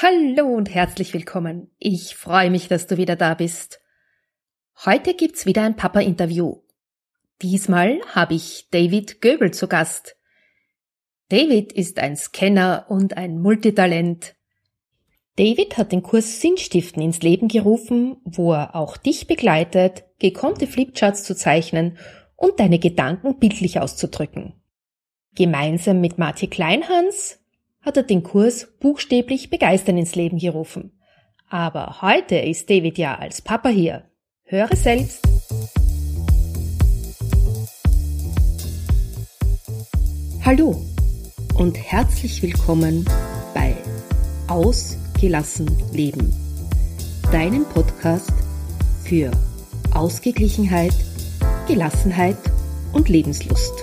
Hallo und herzlich willkommen. Ich freue mich, dass du wieder da bist. Heute gibt's wieder ein Papa-Interview. Diesmal habe ich David Göbel zu Gast. David ist ein Scanner und ein Multitalent. David hat den Kurs Sinnstiften ins Leben gerufen, wo er auch dich begleitet, gekonnte Flipcharts zu zeichnen und deine Gedanken bildlich auszudrücken. Gemeinsam mit Martin Kleinhans hat er den Kurs buchstäblich begeistern ins Leben gerufen. Aber heute ist David ja als Papa hier. Höre selbst. Hallo und herzlich willkommen bei Ausgelassen Leben, deinem Podcast für Ausgeglichenheit, Gelassenheit und Lebenslust.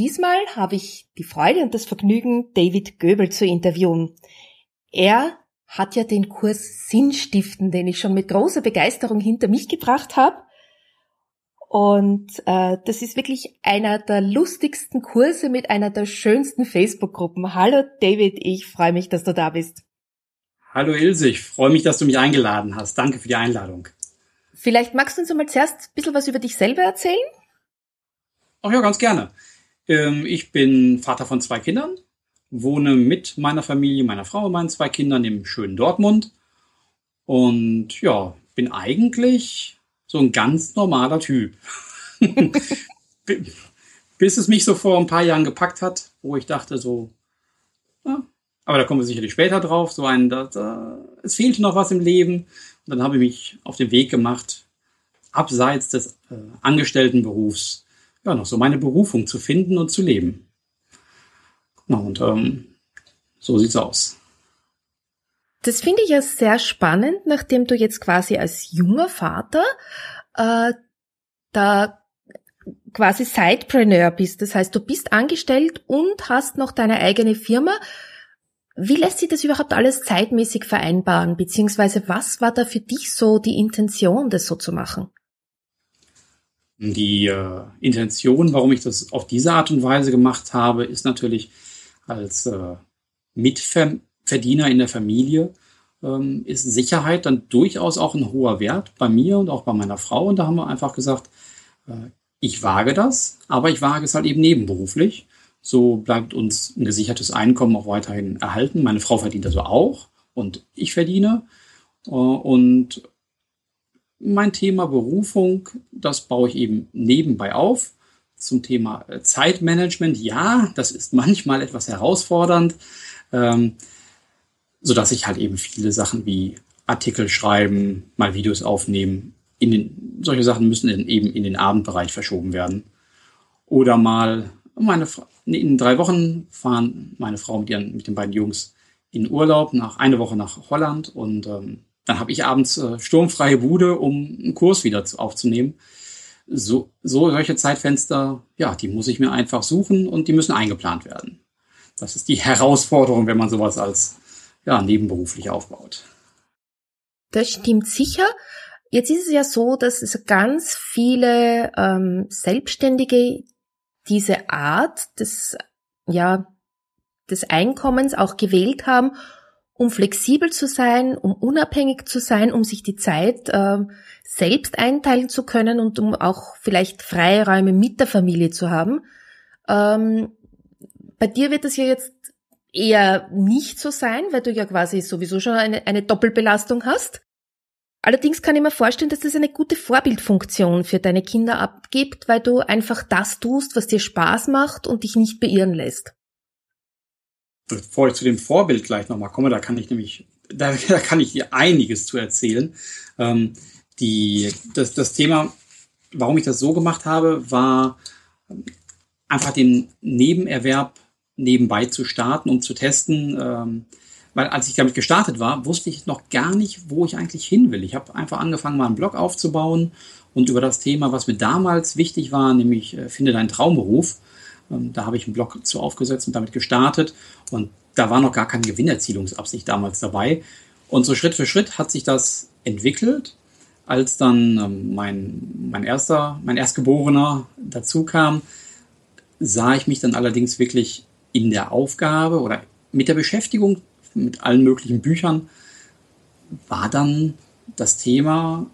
Diesmal habe ich die Freude und das Vergnügen, David Göbel zu interviewen. Er hat ja den Kurs Sinnstiften, den ich schon mit großer Begeisterung hinter mich gebracht habe. Und äh, das ist wirklich einer der lustigsten Kurse mit einer der schönsten Facebook-Gruppen. Hallo David, ich freue mich, dass du da bist. Hallo Ilse, ich freue mich, dass du mich eingeladen hast. Danke für die Einladung. Vielleicht magst du uns mal zuerst ein bisschen was über dich selber erzählen? Ach ja, ganz gerne. Ähm, ich bin Vater von zwei Kindern, wohne mit meiner Familie, meiner Frau und meinen zwei Kindern im schönen Dortmund. Und ja, bin eigentlich so ein ganz normaler Typ. Bis es mich so vor ein paar Jahren gepackt hat, wo ich dachte so, ja, aber da kommen wir sicherlich später drauf, so ein, da, da, es fehlte noch was im Leben. Und dann habe ich mich auf den Weg gemacht, abseits des äh, Angestelltenberufs, ja, noch so meine Berufung zu finden und zu leben. Genau, und ähm, so sieht's aus. Das finde ich ja sehr spannend, nachdem du jetzt quasi als junger Vater äh, da quasi Sidepreneur bist. Das heißt, du bist angestellt und hast noch deine eigene Firma. Wie lässt sich das überhaupt alles zeitmäßig vereinbaren? Beziehungsweise was war da für dich so die Intention, das so zu machen? Die äh, Intention, warum ich das auf diese Art und Weise gemacht habe, ist natürlich als äh, Mitverdiener in der Familie ähm, ist Sicherheit dann durchaus auch ein hoher Wert bei mir und auch bei meiner Frau. Und da haben wir einfach gesagt, äh, ich wage das, aber ich wage es halt eben nebenberuflich. So bleibt uns ein gesichertes Einkommen auch weiterhin erhalten. Meine Frau verdient also auch und ich verdiene. Äh, und mein Thema Berufung, das baue ich eben nebenbei auf. Zum Thema äh, Zeitmanagement, ja, das ist manchmal etwas herausfordernd, ähm, so dass ich halt eben viele Sachen wie Artikel schreiben, mal Videos aufnehmen, in den, solche Sachen müssen in, eben in den Abendbereich verschoben werden. Oder mal meine, in drei Wochen fahren meine Frau mit, ihren, mit den beiden Jungs in Urlaub, nach eine Woche nach Holland und ähm, dann habe ich abends äh, sturmfreie Bude, um einen Kurs wieder zu, aufzunehmen. So, so solche Zeitfenster, ja, die muss ich mir einfach suchen und die müssen eingeplant werden. Das ist die Herausforderung, wenn man sowas als ja, nebenberuflich aufbaut. Das stimmt sicher. Jetzt ist es ja so, dass es ganz viele ähm, Selbstständige diese Art des, ja, des Einkommens auch gewählt haben, um flexibel zu sein, um unabhängig zu sein, um sich die Zeit äh, selbst einteilen zu können und um auch vielleicht Freiräume mit der Familie zu haben. Ähm, bei dir wird es ja jetzt eher nicht so sein, weil du ja quasi sowieso schon eine, eine Doppelbelastung hast. Allerdings kann ich mir vorstellen, dass das eine gute Vorbildfunktion für deine Kinder abgibt, weil du einfach das tust, was dir Spaß macht und dich nicht beirren lässt bevor ich zu dem Vorbild gleich nochmal komme, da kann ich nämlich, da, da kann ich dir einiges zu erzählen. Ähm, die, das, das Thema, warum ich das so gemacht habe, war einfach den Nebenerwerb nebenbei zu starten, um zu testen, ähm, weil als ich damit gestartet war, wusste ich noch gar nicht, wo ich eigentlich hin will. Ich habe einfach angefangen, mal einen Blog aufzubauen und über das Thema, was mir damals wichtig war, nämlich äh, finde deinen Traumberuf. Ähm, da habe ich einen Blog zu aufgesetzt und damit gestartet. Und da war noch gar keine Gewinnerzielungsabsicht damals dabei. Und so Schritt für Schritt hat sich das entwickelt. Als dann ähm, mein, mein erster, mein Erstgeborener dazu kam, sah ich mich dann allerdings wirklich in der Aufgabe oder mit der Beschäftigung mit allen möglichen Büchern war dann das Thema,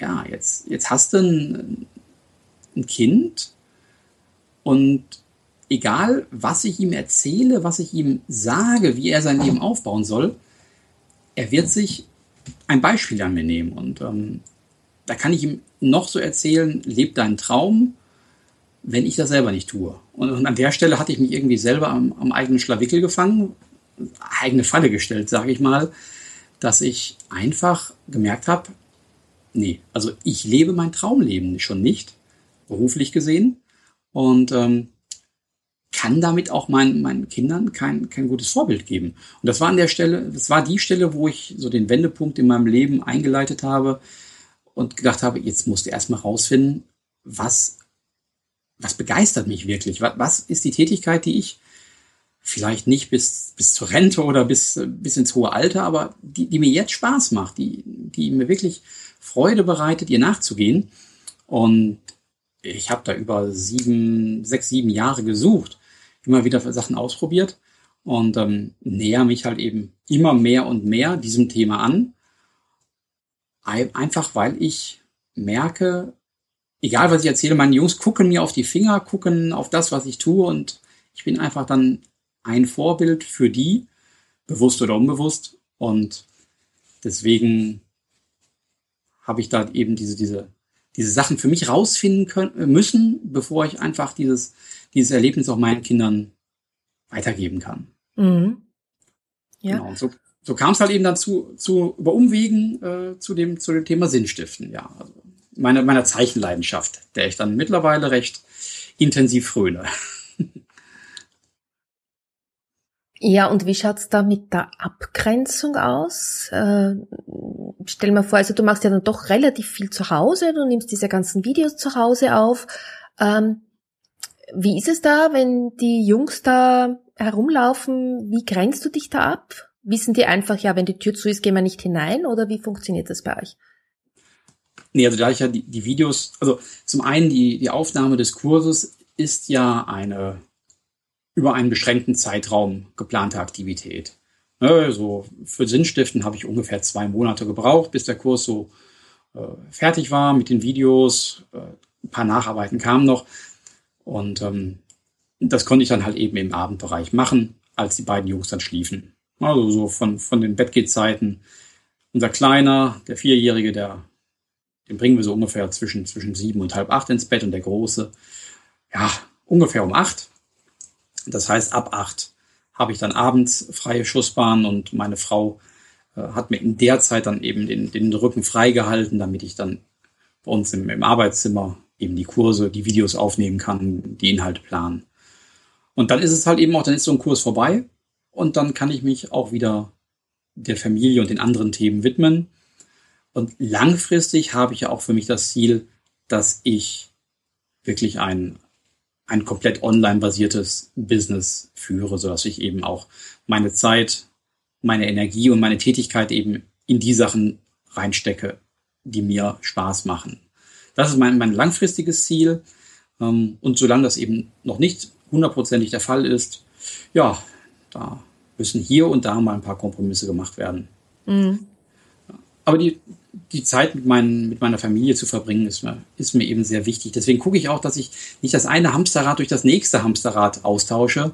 ja, jetzt, jetzt hast du ein, ein Kind und egal, was ich ihm erzähle, was ich ihm sage, wie er sein Leben aufbauen soll, er wird sich ein Beispiel an mir nehmen. Und ähm, da kann ich ihm noch so erzählen, leb deinen Traum, wenn ich das selber nicht tue. Und, und an der Stelle hatte ich mich irgendwie selber am, am eigenen Schlawickel gefangen, eigene Falle gestellt, sage ich mal, dass ich einfach gemerkt habe, nee, also ich lebe mein Traumleben schon nicht, beruflich gesehen, und ähm, kann damit auch meinen, meinen Kindern kein, kein gutes Vorbild geben. Und das war an der Stelle, das war die Stelle, wo ich so den Wendepunkt in meinem Leben eingeleitet habe und gedacht habe, jetzt musst du erstmal rausfinden, was, was begeistert mich wirklich? Was, was ist die Tätigkeit, die ich vielleicht nicht bis, bis zur Rente oder bis, bis ins hohe Alter, aber die, die mir jetzt Spaß macht, die, die mir wirklich Freude bereitet, ihr nachzugehen. Und ich habe da über sieben, sechs, sieben Jahre gesucht, immer wieder Sachen ausprobiert und ähm, näher mich halt eben immer mehr und mehr diesem Thema an. Einfach weil ich merke, egal was ich erzähle, meine Jungs gucken mir auf die Finger, gucken auf das, was ich tue und ich bin einfach dann ein Vorbild für die, bewusst oder unbewusst. Und deswegen habe ich da eben diese, diese, diese Sachen für mich rausfinden können, müssen, bevor ich einfach dieses, dieses Erlebnis auch meinen Kindern weitergeben kann. Mhm. Ja. Genau. Und so, so kam es halt eben dazu, zu, über Umwegen äh, zu, dem, zu dem Thema Sinnstiften, ja. Also meine, meiner Zeichenleidenschaft, der ich dann mittlerweile recht intensiv fröne. Ja, und wie schaut's da mit der Abgrenzung aus? Äh, stell mir vor, also du machst ja dann doch relativ viel zu Hause, du nimmst diese ganzen Videos zu Hause auf. Ähm, wie ist es da, wenn die Jungs da herumlaufen? Wie grenzt du dich da ab? Wissen die einfach, ja, wenn die Tür zu ist, gehen wir nicht hinein oder wie funktioniert das bei euch? Nee, also da ich ja die, die Videos, also zum einen die, die Aufnahme des Kurses ist ja eine über einen beschränkten Zeitraum geplante Aktivität. Ne, so für Sinnstiften habe ich ungefähr zwei Monate gebraucht, bis der Kurs so äh, fertig war mit den Videos. Äh, ein paar Nacharbeiten kamen noch. Und ähm, das konnte ich dann halt eben im Abendbereich machen, als die beiden Jungs dann schliefen. Also so von, von den Bettgehzeiten. Unser Kleiner, der Vierjährige, der, den bringen wir so ungefähr zwischen, zwischen sieben und halb acht ins Bett und der Große, ja, ungefähr um acht. Das heißt, ab acht habe ich dann abends freie Schussbahn und meine Frau äh, hat mir in der Zeit dann eben den, den Rücken freigehalten, damit ich dann bei uns im, im Arbeitszimmer eben die Kurse, die Videos aufnehmen kann, die Inhalte planen. Und dann ist es halt eben auch, dann ist so ein Kurs vorbei und dann kann ich mich auch wieder der Familie und den anderen Themen widmen. Und langfristig habe ich ja auch für mich das Ziel, dass ich wirklich ein, ein komplett online basiertes Business führe, sodass ich eben auch meine Zeit, meine Energie und meine Tätigkeit eben in die Sachen reinstecke, die mir Spaß machen. Das ist mein, mein langfristiges Ziel. Ähm, und solange das eben noch nicht hundertprozentig der Fall ist, ja, da müssen hier und da mal ein paar Kompromisse gemacht werden. Mhm. Aber die, die Zeit mit, meinen, mit meiner Familie zu verbringen, ist mir, ist mir eben sehr wichtig. Deswegen gucke ich auch, dass ich nicht das eine Hamsterrad durch das nächste Hamsterrad austausche,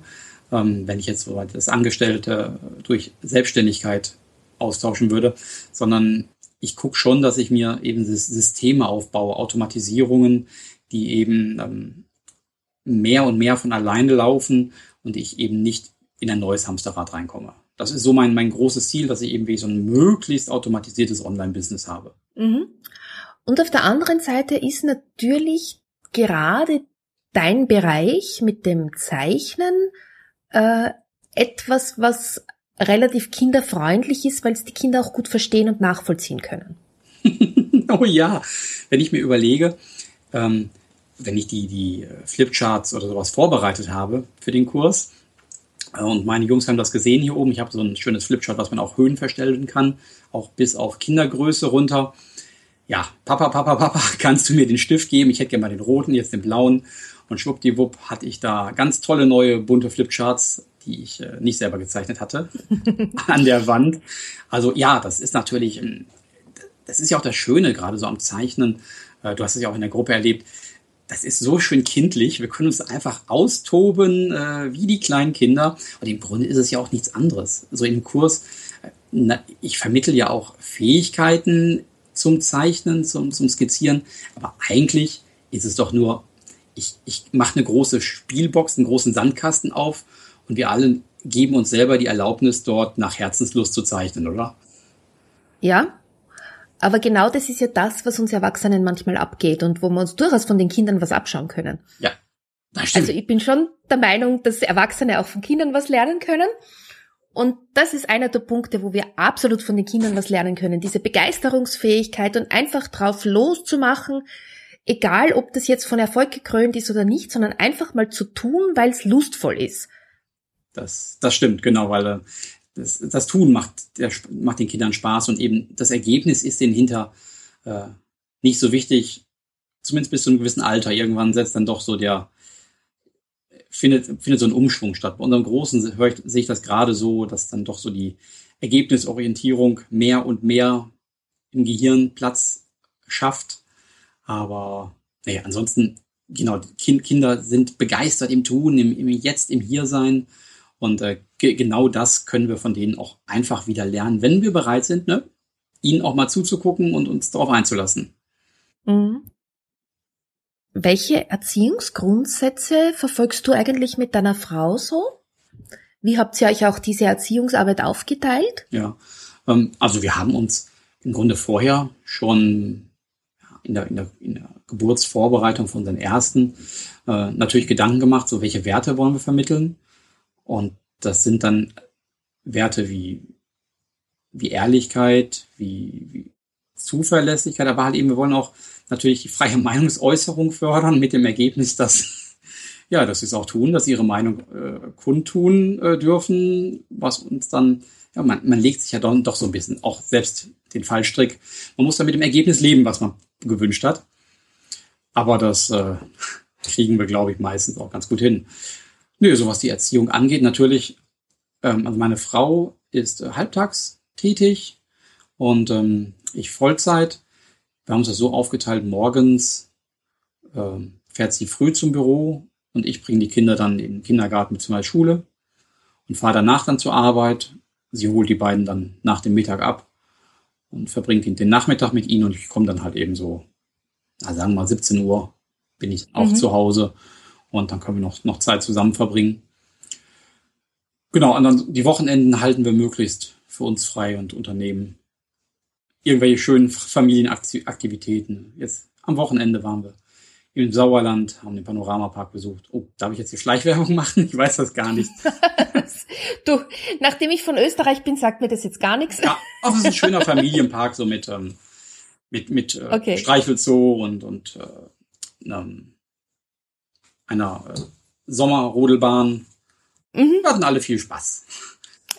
ähm, wenn ich jetzt das Angestellte durch Selbstständigkeit austauschen würde, sondern ich gucke schon, dass ich mir eben Systeme aufbaue, Automatisierungen, die eben ähm, mehr und mehr von alleine laufen und ich eben nicht in ein neues Hamsterrad reinkomme. Das ist so mein, mein großes Ziel, dass ich eben wie so ein möglichst automatisiertes Online-Business habe. Mhm. Und auf der anderen Seite ist natürlich gerade dein Bereich mit dem Zeichnen äh, etwas, was relativ kinderfreundlich ist, weil es die Kinder auch gut verstehen und nachvollziehen können. oh ja, wenn ich mir überlege, ähm, wenn ich die, die Flipcharts oder sowas vorbereitet habe für den Kurs, äh, und meine Jungs haben das gesehen hier oben. Ich habe so ein schönes Flipchart, was man auch Höhen verstellen kann, auch bis auf Kindergröße runter. Ja, Papa, Papa, Papa, kannst du mir den Stift geben? Ich hätte gerne mal den roten, jetzt den blauen. Und schwuppdiwupp hatte ich da ganz tolle neue bunte Flipcharts, die ich äh, nicht selber gezeichnet hatte, an der Wand. Also ja, das ist natürlich, das ist ja auch das Schöne gerade so am Zeichnen. Äh, du hast es ja auch in der Gruppe erlebt das ist so schön kindlich. Wir können uns einfach austoben äh, wie die kleinen Kinder. Und im Grunde ist es ja auch nichts anderes. So im Kurs, äh, na, ich vermittel ja auch Fähigkeiten zum Zeichnen, zum, zum Skizzieren. Aber eigentlich ist es doch nur, ich, ich mache eine große Spielbox, einen großen Sandkasten auf und wir alle geben uns selber die Erlaubnis, dort nach Herzenslust zu zeichnen, oder? Ja, aber genau das ist ja das, was uns Erwachsenen manchmal abgeht und wo wir uns durchaus von den Kindern was abschauen können. Ja, das stimmt. Also ich bin schon der Meinung, dass Erwachsene auch von Kindern was lernen können. Und das ist einer der Punkte, wo wir absolut von den Kindern was lernen können. Diese Begeisterungsfähigkeit und einfach drauf loszumachen, egal ob das jetzt von Erfolg gekrönt ist oder nicht, sondern einfach mal zu tun, weil es lustvoll ist. Das, das stimmt, genau, weil äh, das, das Tun macht, der, macht den Kindern Spaß und eben das Ergebnis ist denen hinter äh, nicht so wichtig, zumindest bis zu einem gewissen Alter. Irgendwann setzt dann doch so der, findet, findet so ein Umschwung statt. Bei unserem Großen höre ich, sehe ich das gerade so, dass dann doch so die Ergebnisorientierung mehr und mehr im Gehirn Platz schafft. Aber naja, ansonsten, genau, kind, Kinder sind begeistert im Tun, im, im Jetzt, im Hiersein. Und äh, genau das können wir von denen auch einfach wieder lernen, wenn wir bereit sind, ne? ihnen auch mal zuzugucken und uns darauf einzulassen. Mhm. Welche Erziehungsgrundsätze verfolgst du eigentlich mit deiner Frau so? Wie habt ihr euch auch diese Erziehungsarbeit aufgeteilt? Ja, ähm, also wir haben uns im Grunde vorher schon in der, in der, in der Geburtsvorbereitung von unseren ersten äh, natürlich Gedanken gemacht, so welche Werte wollen wir vermitteln. Und das sind dann Werte wie, wie Ehrlichkeit, wie, wie Zuverlässigkeit, aber halt eben, wir wollen auch natürlich die freie Meinungsäußerung fördern mit dem Ergebnis, dass, ja, dass sie es auch tun, dass sie ihre Meinung äh, kundtun äh, dürfen, was uns dann, ja, man, man legt sich ja doch, doch so ein bisschen auch selbst den Fallstrick. Man muss dann mit dem Ergebnis leben, was man gewünscht hat. Aber das äh, kriegen wir, glaube ich, meistens auch ganz gut hin. Nö, so was die Erziehung angeht, natürlich, ähm, also meine Frau ist äh, halbtags tätig und ähm, ich Vollzeit. Wir haben uns das so aufgeteilt, morgens ähm, fährt sie früh zum Büro und ich bringe die Kinder dann in den Kindergarten bzw. Schule und fahre danach dann zur Arbeit. Sie holt die beiden dann nach dem Mittag ab und verbringt den Nachmittag mit ihnen und ich komme dann halt eben so, na, sagen wir mal 17 Uhr bin ich auch mhm. zu Hause und dann können wir noch, noch Zeit zusammen verbringen. Genau, und dann die Wochenenden halten wir möglichst für uns frei und unternehmen irgendwelche schönen Familienaktivitäten. Jetzt am Wochenende waren wir im Sauerland, haben den Panoramapark besucht. Oh, darf ich jetzt hier Schleichwerbung machen? Ich weiß das gar nicht. du, nachdem ich von Österreich bin, sagt mir das jetzt gar nichts. Ja, auch es ist ein schöner Familienpark, so mit, ähm, mit, mit äh, okay. Streichelzoo und, und äh, ähm, einer äh, Sommerrodelbahn. Mhm. Wir hatten alle viel Spaß.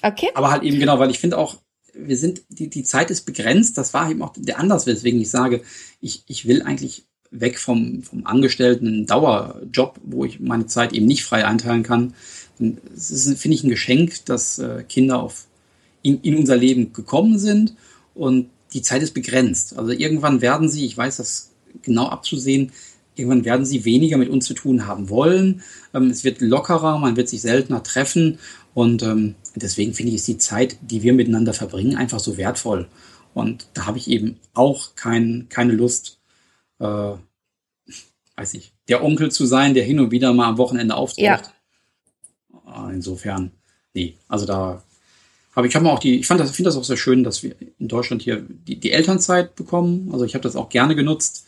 Okay. Aber halt eben genau, weil ich finde auch, wir sind, die, die Zeit ist begrenzt. Das war eben auch der Anlass, weswegen ich sage, ich, ich will eigentlich weg vom, vom Angestellten Dauerjob, wo ich meine Zeit eben nicht frei einteilen kann. Es ist, finde ich, ein Geschenk, dass äh, Kinder auf, in, in unser Leben gekommen sind und die Zeit ist begrenzt. Also irgendwann werden sie, ich weiß das genau abzusehen, Irgendwann werden sie weniger mit uns zu tun haben wollen. Ähm, es wird lockerer, man wird sich seltener treffen. Und ähm, deswegen finde ich, ist die Zeit, die wir miteinander verbringen, einfach so wertvoll. Und da habe ich eben auch kein, keine Lust, äh, weiß ich, der Onkel zu sein, der hin und wieder mal am Wochenende auftaucht. Ja. Ah, insofern, nee, also da habe ich habe auch die, ich fand das, finde das auch sehr schön, dass wir in Deutschland hier die, die Elternzeit bekommen. Also ich habe das auch gerne genutzt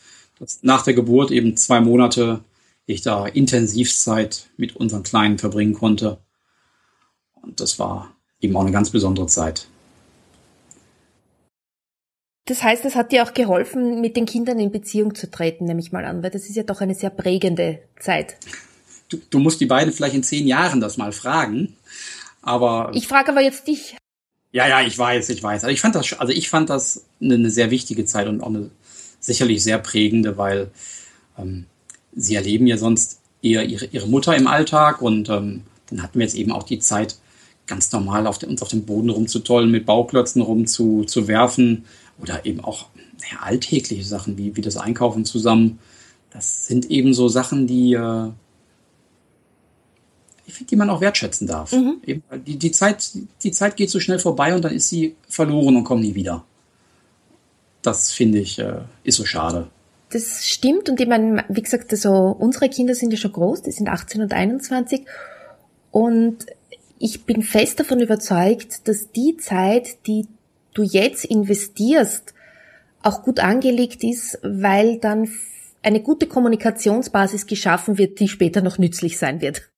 nach der Geburt eben zwei Monate ich da Intensivzeit mit unseren Kleinen verbringen konnte. Und das war eben auch eine ganz besondere Zeit. Das heißt, es hat dir auch geholfen, mit den Kindern in Beziehung zu treten, nehme ich mal an, weil das ist ja doch eine sehr prägende Zeit. Du, du musst die beiden vielleicht in zehn Jahren das mal fragen. Aber ich frage aber jetzt dich. Ja, ja, ich weiß, ich weiß. Also ich fand das, also ich fand das eine, eine sehr wichtige Zeit und auch eine sicherlich sehr prägende, weil ähm, sie erleben ja sonst eher ihre, ihre Mutter im Alltag und ähm, dann hatten wir jetzt eben auch die Zeit, ganz normal auf den, uns auf dem Boden rumzutollen, mit Bauklötzen rumzuwerfen oder eben auch naja, alltägliche Sachen wie, wie das Einkaufen zusammen. Das sind eben so Sachen, die, äh, ich finde, die man auch wertschätzen darf. Mhm. Eben, die, die, Zeit, die Zeit geht so schnell vorbei und dann ist sie verloren und kommt nie wieder. Das finde ich, äh, ist so schade. Das stimmt und ich meine, wie gesagt, also unsere Kinder sind ja schon groß, die sind 18 und 21 und ich bin fest davon überzeugt, dass die Zeit, die du jetzt investierst, auch gut angelegt ist, weil dann eine gute Kommunikationsbasis geschaffen wird, die später noch nützlich sein wird.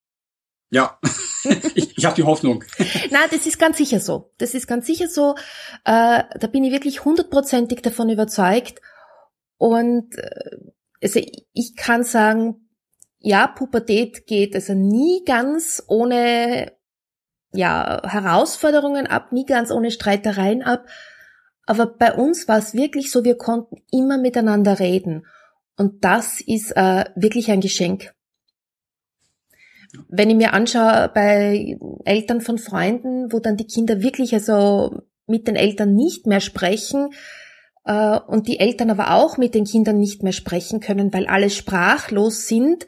Ja, ich, ich habe die Hoffnung. Na, das ist ganz sicher so. Das ist ganz sicher so. Äh, da bin ich wirklich hundertprozentig davon überzeugt. Und äh, also ich kann sagen, ja, Pubertät geht also nie ganz ohne ja, Herausforderungen ab, nie ganz ohne Streitereien ab. Aber bei uns war es wirklich so, wir konnten immer miteinander reden. Und das ist äh, wirklich ein Geschenk. Wenn ich mir anschaue bei Eltern von Freunden, wo dann die Kinder wirklich also mit den Eltern nicht mehr sprechen äh, und die Eltern aber auch mit den Kindern nicht mehr sprechen können, weil alle sprachlos sind,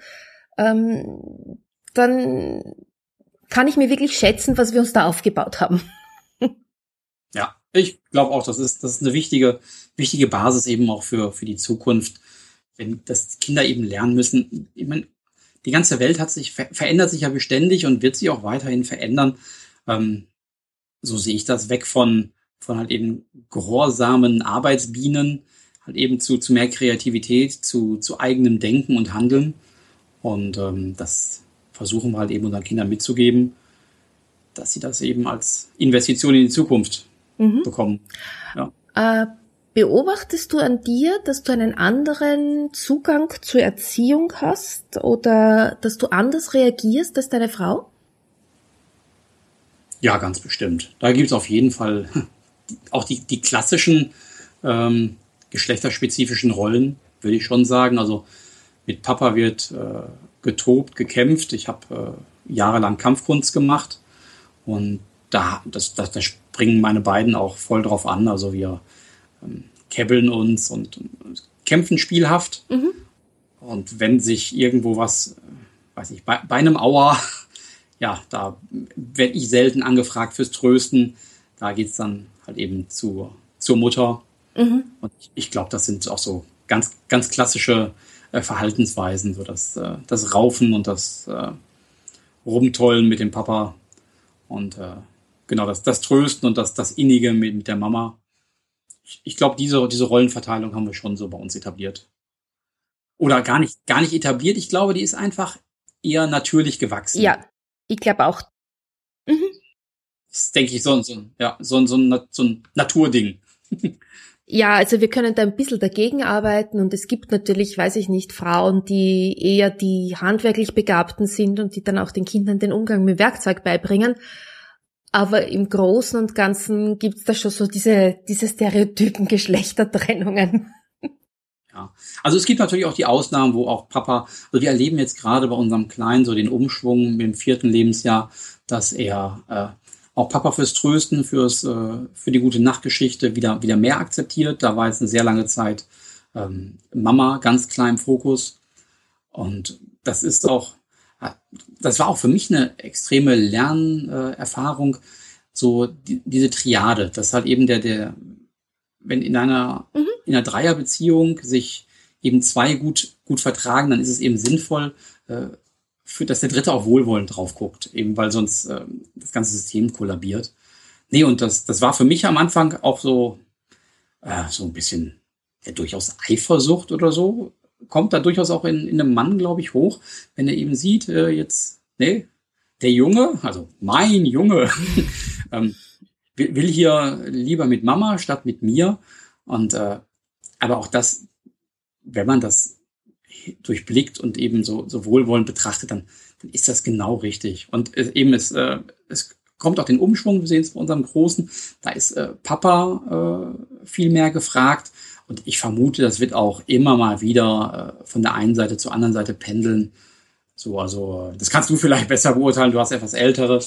ähm, dann kann ich mir wirklich schätzen, was wir uns da aufgebaut haben. Ja, ich glaube auch, das ist, das ist eine wichtige, wichtige Basis eben auch für, für die Zukunft, wenn das Kinder eben lernen müssen. Ich meine, die ganze Welt hat sich, verändert sich ja beständig und wird sich auch weiterhin verändern. Ähm, so sehe ich das weg von, von halt eben gehorsamen Arbeitsbienen, halt eben zu, zu mehr Kreativität, zu, zu eigenem Denken und Handeln. Und ähm, das, versuchen wir halt eben unseren Kindern mitzugeben, dass sie das eben als Investition in die Zukunft mhm. bekommen. Ja. Äh, beobachtest du an dir, dass du einen anderen Zugang zur Erziehung hast oder dass du anders reagierst als deine Frau? Ja, ganz bestimmt. Da gibt es auf jeden Fall auch die, die klassischen ähm, geschlechterspezifischen Rollen, würde ich schon sagen. Also mit Papa wird äh, getobt, gekämpft. Ich habe äh, jahrelang Kampfkunst gemacht und da, das, das, da springen meine beiden auch voll drauf an. Also wir ähm, kebbeln uns und, und kämpfen spielhaft. Mhm. Und wenn sich irgendwo was, äh, weiß ich, bei, bei einem Auer, ja, da werde ich selten angefragt fürs Trösten. Da geht es dann halt eben zu, zur Mutter. Mhm. Und ich, ich glaube, das sind auch so ganz, ganz klassische äh, Verhaltensweisen, so das, äh, das Raufen und das äh, Rumtollen mit dem Papa und äh, genau das, das Trösten und das, das Innige mit, mit der Mama. Ich, ich glaube, diese, diese Rollenverteilung haben wir schon so bei uns etabliert. Oder gar nicht, gar nicht etabliert. Ich glaube, die ist einfach eher natürlich gewachsen. Ja, ich glaube auch. Mhm. Das denke ich so, so, ja, so, so, ein, so ein Naturding. Ja, also wir können da ein bisschen dagegen arbeiten und es gibt natürlich, weiß ich nicht, Frauen, die eher die handwerklich Begabten sind und die dann auch den Kindern den Umgang mit Werkzeug beibringen. Aber im Großen und Ganzen gibt's da schon so diese, diese stereotypen Geschlechtertrennungen. Ja, also es gibt natürlich auch die Ausnahmen, wo auch Papa, also wir erleben jetzt gerade bei unserem Kleinen so den Umschwung im vierten Lebensjahr, dass er äh, auch Papa fürs Trösten, fürs, äh, für die gute Nachtgeschichte wieder, wieder mehr akzeptiert. Da war jetzt eine sehr lange Zeit ähm, Mama ganz klar im Fokus. Und das ist auch, das war auch für mich eine extreme Lernerfahrung, so die, diese Triade, dass halt eben der, der, wenn in einer, mhm. in einer Dreierbeziehung sich eben zwei gut, gut vertragen, dann ist es eben sinnvoll, äh, für, dass der Dritte auch wohlwollend drauf guckt, eben weil sonst äh, das ganze System kollabiert. Nee, und das, das war für mich am Anfang auch so, äh, so ein bisschen ja, durchaus Eifersucht oder so. Kommt da durchaus auch in, in einem Mann, glaube ich, hoch, wenn er eben sieht, äh, jetzt, nee, der Junge, also mein Junge, ähm, will hier lieber mit Mama statt mit mir. Und äh, aber auch das, wenn man das durchblickt und eben so, so wohlwollend betrachtet, dann, dann ist das genau richtig. Und äh, eben es, äh, es kommt auch den Umschwung, wir sehen es bei unserem Großen, da ist äh, Papa äh, viel mehr gefragt. Und ich vermute, das wird auch immer mal wieder äh, von der einen Seite zur anderen Seite pendeln. So, also, das kannst du vielleicht besser beurteilen, du hast etwas ältere.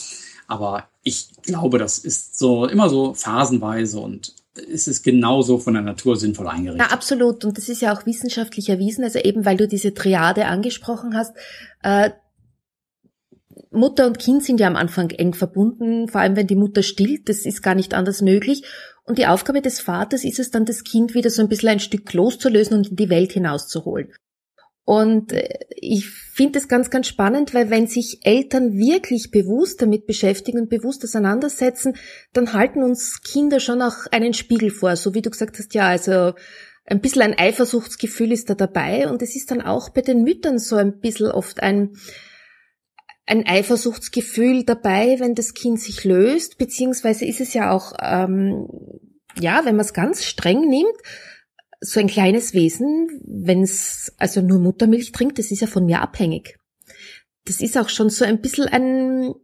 Aber ich glaube, das ist so immer so phasenweise und ist es genauso von der Natur sinnvoll eingerichtet. Ja, absolut. Und das ist ja auch wissenschaftlich erwiesen. Also eben, weil du diese Triade angesprochen hast. Äh, Mutter und Kind sind ja am Anfang eng verbunden, vor allem wenn die Mutter stillt, das ist gar nicht anders möglich. Und die Aufgabe des Vaters ist es dann, das Kind wieder so ein bisschen ein Stück loszulösen und in die Welt hinauszuholen. Und äh, ich finde es ganz, ganz spannend, weil wenn sich Eltern wirklich bewusst damit beschäftigen und bewusst auseinandersetzen, dann halten uns Kinder schon auch einen Spiegel vor. So wie du gesagt hast, ja, also ein bisschen ein Eifersuchtsgefühl ist da dabei. Und es ist dann auch bei den Müttern so ein bisschen oft ein, ein Eifersuchtsgefühl dabei, wenn das Kind sich löst, beziehungsweise ist es ja auch, ähm, ja, wenn man es ganz streng nimmt, so ein kleines Wesen, wenn es also nur Muttermilch trinkt, das ist ja von mir abhängig. Das ist auch schon so ein bisschen ein,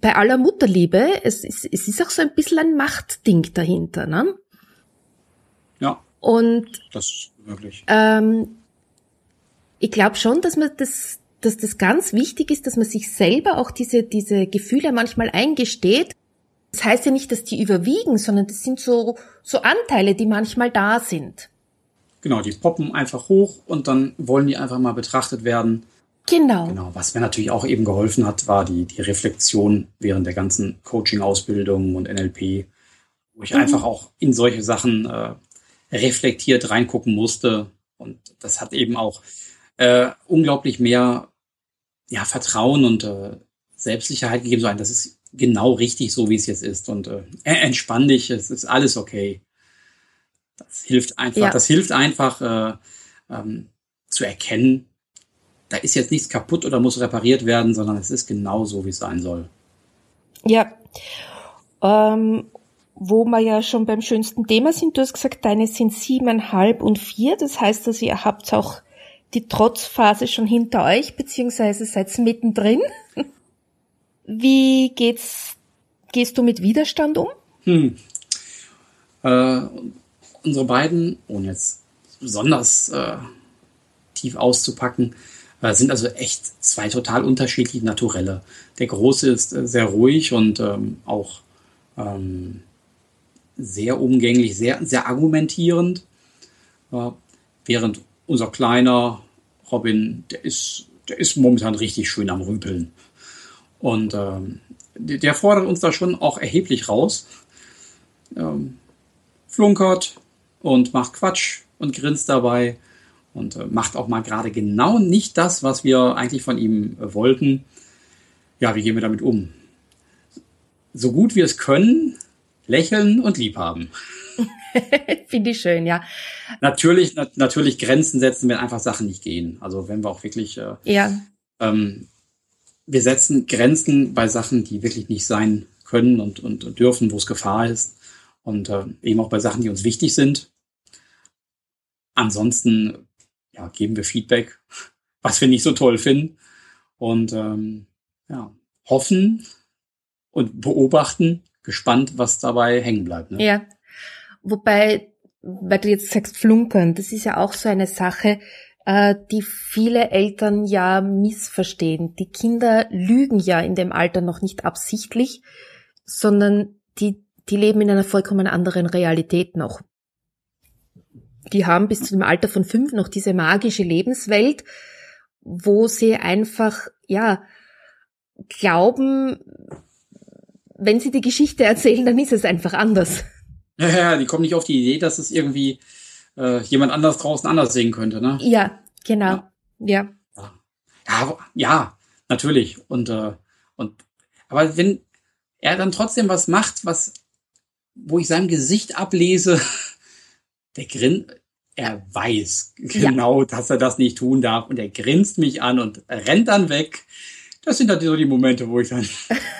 bei aller Mutterliebe, es ist, es ist auch so ein bisschen ein Machtding dahinter, ne? Ja. Und das ist wirklich. Ähm, ich glaube schon, dass man das, dass das ganz wichtig ist, dass man sich selber auch diese, diese Gefühle manchmal eingesteht. Das heißt ja nicht, dass die überwiegen, sondern das sind so, so Anteile, die manchmal da sind. Genau, die poppen einfach hoch und dann wollen die einfach mal betrachtet werden. Genau. Genau. Was mir natürlich auch eben geholfen hat, war die, die Reflexion während der ganzen Coaching-Ausbildung und NLP, wo ich mhm. einfach auch in solche Sachen äh, reflektiert reingucken musste. Und das hat eben auch äh, unglaublich mehr ja, Vertrauen und äh, Selbstsicherheit gegeben. So ein, das ist genau richtig so, wie es jetzt ist. Und äh, entspann dich, es ist alles okay. Das hilft einfach, ja. das hilft einfach äh, ähm, zu erkennen, da ist jetzt nichts kaputt oder muss repariert werden, sondern es ist genau so, wie es sein soll. Ja. Ähm, wo wir ja schon beim schönsten Thema sind, du hast gesagt, deine sind siebeneinhalb und vier. Das heißt, dass ihr habt auch die Trotzphase schon hinter euch, beziehungsweise seid mittendrin. Wie geht's, gehst du mit Widerstand um? Hm. Äh, unsere beiden, ohne jetzt besonders äh, tief auszupacken, äh, sind also echt zwei total unterschiedliche Naturelle. Der Große ist äh, sehr ruhig und ähm, auch ähm, sehr umgänglich, sehr, sehr argumentierend, äh, während unser kleiner Robin, der ist, der ist momentan richtig schön am Rüpeln. Und ähm, der fordert uns da schon auch erheblich raus. Ähm, flunkert, und macht Quatsch und grinst dabei und äh, macht auch mal gerade genau nicht das, was wir eigentlich von ihm äh, wollten. Ja, wie gehen wir damit um? So gut wir es können, lächeln und lieb haben. Finde ich schön, ja. Natürlich, na, natürlich Grenzen setzen, wenn einfach Sachen nicht gehen. Also wenn wir auch wirklich, äh, ja. Ähm, wir setzen Grenzen bei Sachen, die wirklich nicht sein können und, und, und dürfen, wo es Gefahr ist. Und äh, eben auch bei Sachen, die uns wichtig sind. Ansonsten ja, geben wir Feedback, was wir nicht so toll finden. Und ähm, ja, hoffen und beobachten, gespannt, was dabei hängen bleibt. Ne? Ja. Wobei, weil du jetzt sagst, flunkern, das ist ja auch so eine Sache, äh, die viele Eltern ja missverstehen. Die Kinder lügen ja in dem Alter noch nicht absichtlich, sondern die, die leben in einer vollkommen anderen Realität noch die haben bis zu dem Alter von fünf noch diese magische Lebenswelt, wo sie einfach, ja, glauben, wenn sie die Geschichte erzählen, dann ist es einfach anders. Ja, ja, die kommen nicht auf die Idee, dass es irgendwie äh, jemand anders draußen anders sehen könnte, ne? Ja, genau. Ja. Ja, ja, ja natürlich. Und, äh, und aber wenn er dann trotzdem was macht, was, wo ich seinem Gesicht ablese, der Grin, er weiß genau, ja. dass er das nicht tun darf und er grinst mich an und rennt dann weg. das sind dann so die Momente, wo ich dann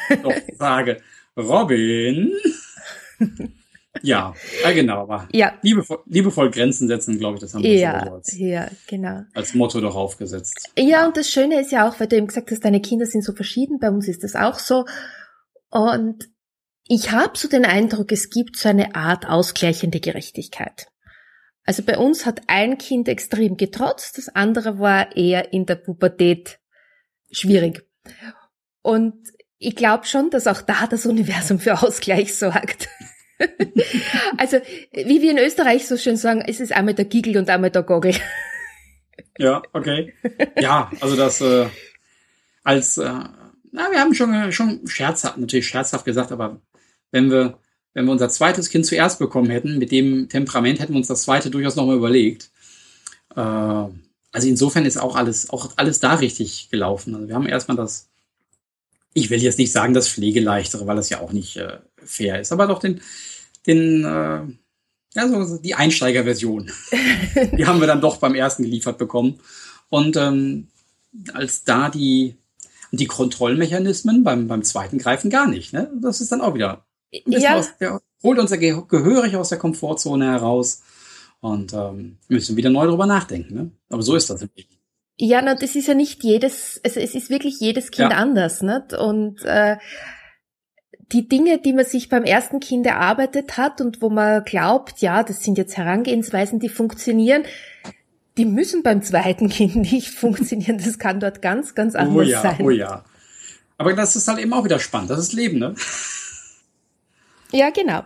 sage, Robin. ja, ja, genau, aber Ja, liebevoll, liebevoll Grenzen setzen, glaube ich, das haben wir so ja, als, ja, genau. als Motto doch aufgesetzt. Ja, und das Schöne ist ja auch, weil du eben gesagt hast, deine Kinder sind so verschieden, bei uns ist das auch so. Und ich habe so den Eindruck, es gibt so eine Art ausgleichende Gerechtigkeit. Also bei uns hat ein Kind extrem getrotzt, das andere war eher in der Pubertät schwierig. Und ich glaube schon, dass auch da das Universum für Ausgleich sorgt. Also, wie wir in Österreich so schön sagen, es ist einmal der Gigel und einmal der Gogel. Ja, okay. Ja, also das äh, als, äh, na, wir haben schon, schon scherzhaft, natürlich scherzhaft gesagt, aber wenn wir, wenn wir unser zweites Kind zuerst bekommen hätten, mit dem Temperament hätten wir uns das zweite durchaus nochmal überlegt. Äh, also insofern ist auch alles, auch alles da richtig gelaufen. Also wir haben erstmal das, ich will jetzt nicht sagen das Pflegeleichtere, weil das ja auch nicht äh, fair ist, aber doch den, den, äh, ja, so die Einsteigerversion. die haben wir dann doch beim ersten geliefert bekommen. Und ähm, als da die, die Kontrollmechanismen beim, beim zweiten greifen gar nicht. Ne? Das ist dann auch wieder Ja. aus der, holt uns ja ge- gehörig aus der Komfortzone heraus und ähm, müssen wieder neu drüber nachdenken. Ne? Aber so ist das. im Leben. Ja, na, das ist ja nicht jedes, also es ist wirklich jedes Kind Ja. anders, nicht? Und äh, die Dinge, die man sich beim ersten Kind erarbeitet hat und wo man glaubt, ja, das sind jetzt Herangehensweisen, die funktionieren, die müssen beim zweiten Kind nicht funktionieren. Das kann dort ganz, ganz anders Oh ja, sein. oh ja. Aber das ist halt eben auch wieder spannend. Das ist Leben, ne? Ja, genau.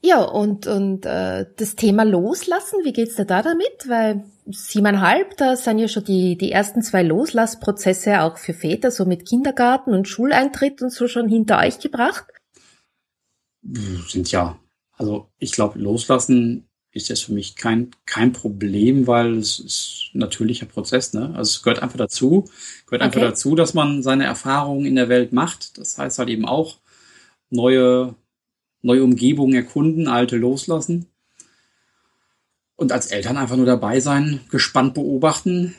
Ja, und, und äh, das Thema Loslassen, wie geht's dir da damit? Weil siebeneinhalb, da sind ja schon die, die ersten zwei Loslassprozesse auch für Väter, so mit Kindergarten und Schuleintritt und so schon hinter euch gebracht. Sind ja. Also ich glaube, loslassen ist jetzt für mich kein, kein Problem, weil es ist ein natürlicher Prozess. Ne? Also es gehört einfach dazu. Gehört einfach Okay. dazu, dass man seine Erfahrungen in der Welt macht. Das heißt halt eben auch neue, neue Umgebungen erkunden, alte loslassen. Und als Eltern einfach nur dabei sein, gespannt beobachten,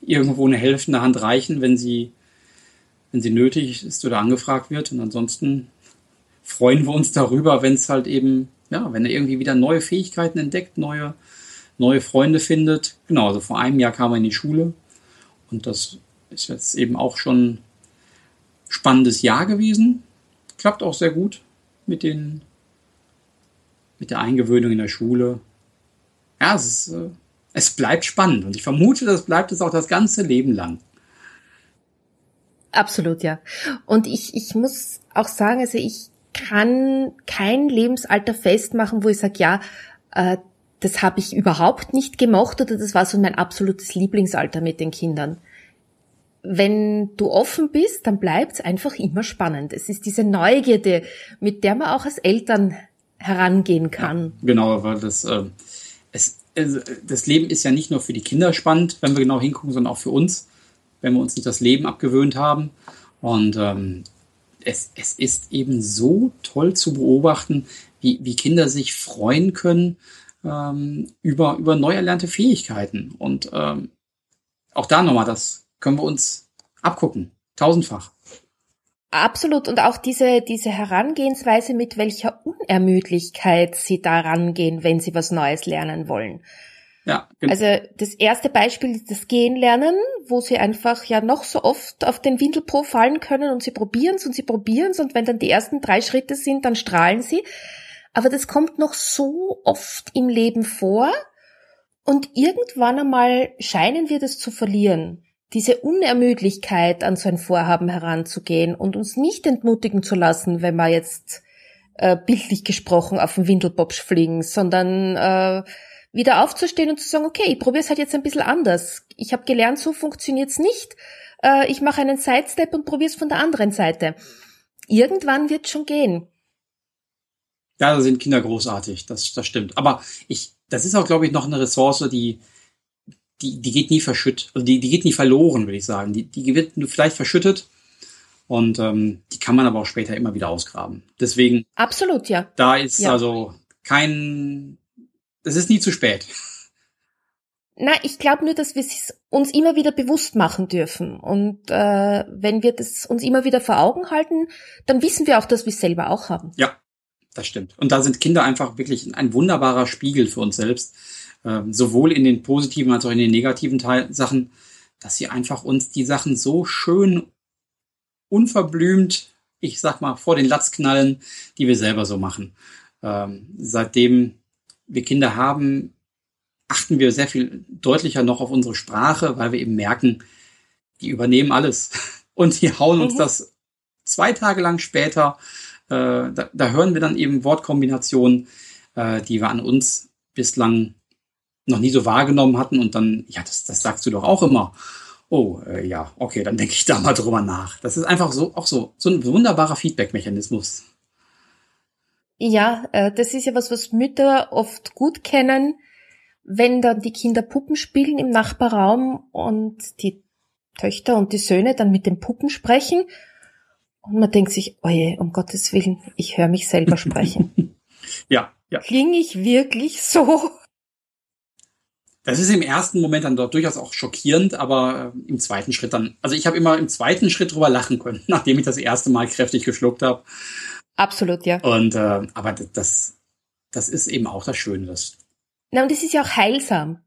irgendwo eine helfende Hand reichen, wenn sie, wenn sie nötig ist oder angefragt wird. Und ansonsten freuen wir uns darüber, wenn es halt eben, ja, wenn er irgendwie wieder neue Fähigkeiten entdeckt, neue, neue Freunde findet. Genau, also vor einem Jahr kam er in die Schule und das ist jetzt eben auch schon ein spannendes Jahr gewesen. Klappt auch sehr gut mit den, mit der Eingewöhnung in der Schule. Ja, es ist, äh, es bleibt spannend und ich vermute, das bleibt es auch das ganze Leben lang. Absolut, ja. Und ich, ich muss auch sagen, also ich kann kein Lebensalter festmachen, wo ich sage, ja, äh, das habe ich überhaupt nicht gemocht oder das war so mein absolutes Lieblingsalter mit den Kindern. Wenn du offen bist, dann bleibt's einfach immer spannend. Es ist diese Neugierde, mit der man auch als Eltern herangehen kann. Genau, weil das, äh, es, also, das Leben ist ja nicht nur für die Kinder spannend, wenn wir genau hingucken, sondern auch für uns, wenn wir uns nicht das Leben abgewöhnt haben. Und ähm, es, es ist eben so toll zu beobachten, wie, wie Kinder sich freuen können ähm, über, über neu erlernte Fähigkeiten. Und ähm, auch da nochmal, das können wir uns abgucken. Tausendfach. Absolut. Und auch diese, diese Herangehensweise, mit welcher Unermüdlichkeit sie da rangehen, wenn sie was Neues lernen wollen. Ja, genau. Also das erste Beispiel ist das Gehen lernen, wo sie einfach ja noch so oft auf den Windelpo fallen können und sie probieren's und sie probieren's und wenn dann die ersten drei Schritte sind, dann strahlen sie. Aber das kommt noch so oft im Leben vor und irgendwann einmal scheinen wir das zu verlieren. Diese Unermüdlichkeit an so ein Vorhaben heranzugehen und uns nicht entmutigen zu lassen, wenn wir jetzt äh, bildlich gesprochen auf den Windelpopsch fliegen, sondern äh, wieder aufzustehen und zu sagen, okay, ich probiere es halt jetzt ein bisschen anders. Ich habe gelernt, so funktioniert's nicht. Äh, ich mache einen Sidestep und probiere es von der anderen Seite. Irgendwann wird schon gehen. Ja, da sind Kinder großartig, das, das stimmt. Aber ich, das ist auch, glaube ich, noch eine Ressource, die, die, die geht nie verschüttet, also die, die geht nie verloren, würde ich sagen. Die, die wird vielleicht verschüttet und ähm, die kann man aber auch später immer wieder ausgraben. Deswegen, Absolut, ja. da ist Ja. also kein, das ist nie zu spät. Na, ich glaube nur, dass wir es uns immer wieder bewusst machen dürfen. Und äh, wenn wir das uns immer wieder vor Augen halten, dann wissen wir auch, dass wir es selber auch haben. Ja, das stimmt. Und da sind Kinder einfach wirklich ein wunderbarer Spiegel für uns selbst, ähm, sowohl in den positiven als auch in den negativen Teil Sachen, dass sie einfach uns die Sachen so schön unverblümt, ich sag mal, vor den Latz knallen, die wir selber so machen. Ähm, seitdem wir Kinder haben, achten wir sehr viel deutlicher noch auf unsere Sprache, weil wir eben merken, die übernehmen alles. Und die hauen uns mhm. das zwei Tage lang später. Äh, da, da, hören wir dann eben Wortkombinationen, äh, die wir an uns bislang noch nie so wahrgenommen hatten. Und dann, ja, das, das sagst du doch auch immer. Oh, äh, ja, okay, dann denke ich da mal drüber nach. Das ist einfach so, auch so, so ein wunderbarer Feedback-Mechanismus. Ja, äh, das ist ja was, was Mütter oft gut kennen wenn dann die Kinder Puppen spielen im Nachbarraum und die Töchter und die Söhne dann mit den Puppen sprechen und man denkt sich, oje, um Gottes Willen, ich höre mich selber sprechen. ja, ja. Klinge ich wirklich so? Das ist im ersten Moment dann dort durchaus auch schockierend, aber äh, im zweiten Schritt dann, also ich habe immer im zweiten Schritt drüber lachen können, nachdem ich das erste Mal kräftig geschluckt habe. Absolut, ja. Und äh, aber das, das ist eben auch das Schöne, dass na, und es ist ja auch heilsam.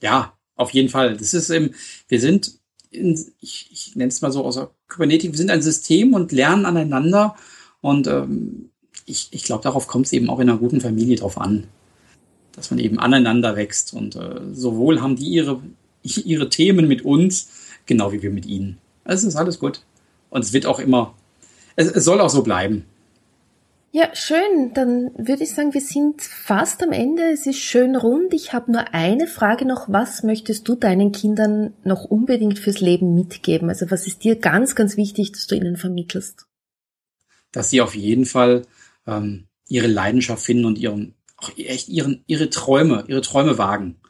Ja, auf jeden Fall. Das ist eben, wir sind, in, ich, ich nenne es mal so aus der Kybernetik, wir sind ein System und lernen aneinander. Und ähm, ich, ich glaube, darauf kommt es eben auch in einer guten Familie drauf an, dass man eben aneinander wächst. Und äh, sowohl haben die ihre, ihre Themen mit uns, genau wie wir mit ihnen. Es ist alles gut. Und es wird auch immer, es, es soll auch so bleiben. Ja, schön. Dann würde ich sagen, wir sind fast am Ende. Es ist schön rund. Ich habe nur eine Frage noch. Was möchtest du deinen Kindern noch unbedingt fürs Leben mitgeben? Also was ist dir ganz, ganz wichtig, dass du ihnen vermittelst? Dass sie auf jeden Fall ähm, ihre Leidenschaft finden und ihren, auch echt ihren, ihre Träume, ihre Träume wagen.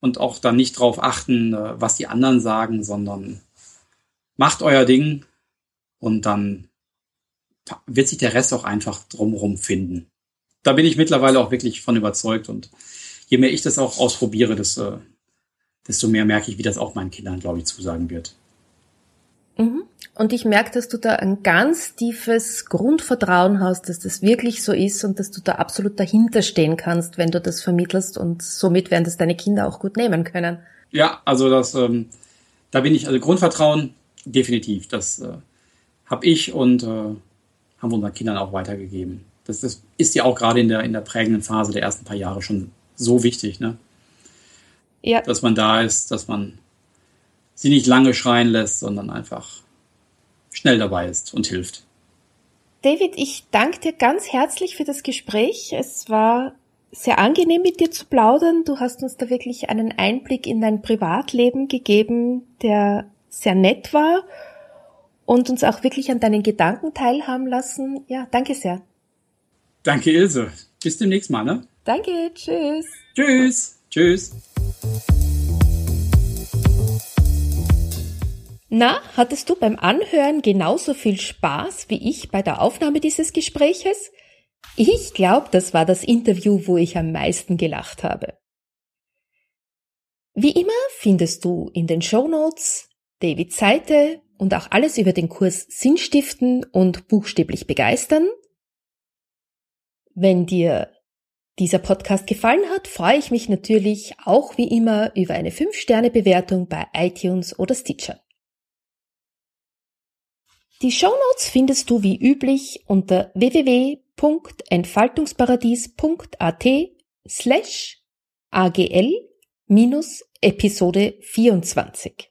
Und auch dann nicht darauf achten, äh, was die anderen sagen, sondern macht euer Ding und dann wird sich der Rest auch einfach drumherum finden. Da bin ich mittlerweile auch wirklich von überzeugt und je mehr ich das auch ausprobiere, desto, desto mehr merke ich, wie das auch meinen Kindern, glaube ich, zusagen wird. Mhm. Und ich merke, dass du da ein ganz tiefes Grundvertrauen hast, dass das wirklich so ist und dass du da absolut dahinter stehen kannst, wenn du das vermittelst und somit werden das deine Kinder auch gut nehmen können. Ja, also das, ähm, da bin ich, also Grundvertrauen definitiv, das äh, habe ich und äh, haben wir unseren Kindern auch weitergegeben. Das, das ist ja auch gerade in der, in der prägenden Phase der ersten paar Jahre schon so wichtig, ne? Ja. Dass man da ist, dass man sie nicht lange schreien lässt, sondern einfach schnell dabei ist und hilft. David, ich danke dir ganz herzlich für das Gespräch. Es war sehr angenehm mit dir zu plaudern. Du hast uns da wirklich einen Einblick in dein Privatleben gegeben, der sehr nett war und uns auch wirklich an deinen Gedanken teilhaben lassen. Ja, danke sehr. Danke, Ilse. Bis demnächst mal, ne? Danke, tschüss. Tschüss. Tschüss. Na, hattest du beim Anhören genauso viel Spaß wie ich bei der Aufnahme dieses Gespräches? Ich glaube, das war das Interview, wo ich am meisten gelacht habe. Wie immer findest du in den Show Notes Davids Seite und auch alles über den Kurs Sinnstiften und buchstäblich begeistern. Wenn dir dieser Podcast gefallen hat, freue ich mich natürlich auch wie immer über eine 5-Sterne-Bewertung bei iTunes oder Stitcher. Die Shownotes findest du wie üblich unter www.entfaltungsparadies.at slash agl minus Episode 24.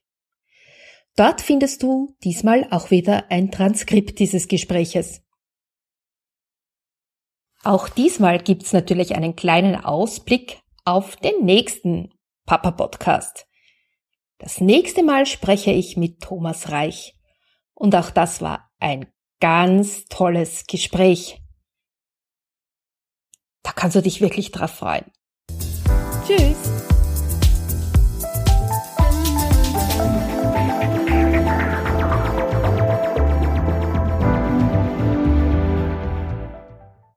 Dort findest du diesmal auch wieder ein Transkript dieses Gespräches. Auch diesmal gibt's natürlich einen kleinen Ausblick auf den nächsten Papa Podcast. Das nächste Mal spreche ich mit Thomas Reich. Und auch das war ein ganz tolles Gespräch. Da kannst du dich wirklich drauf freuen. Tschüss!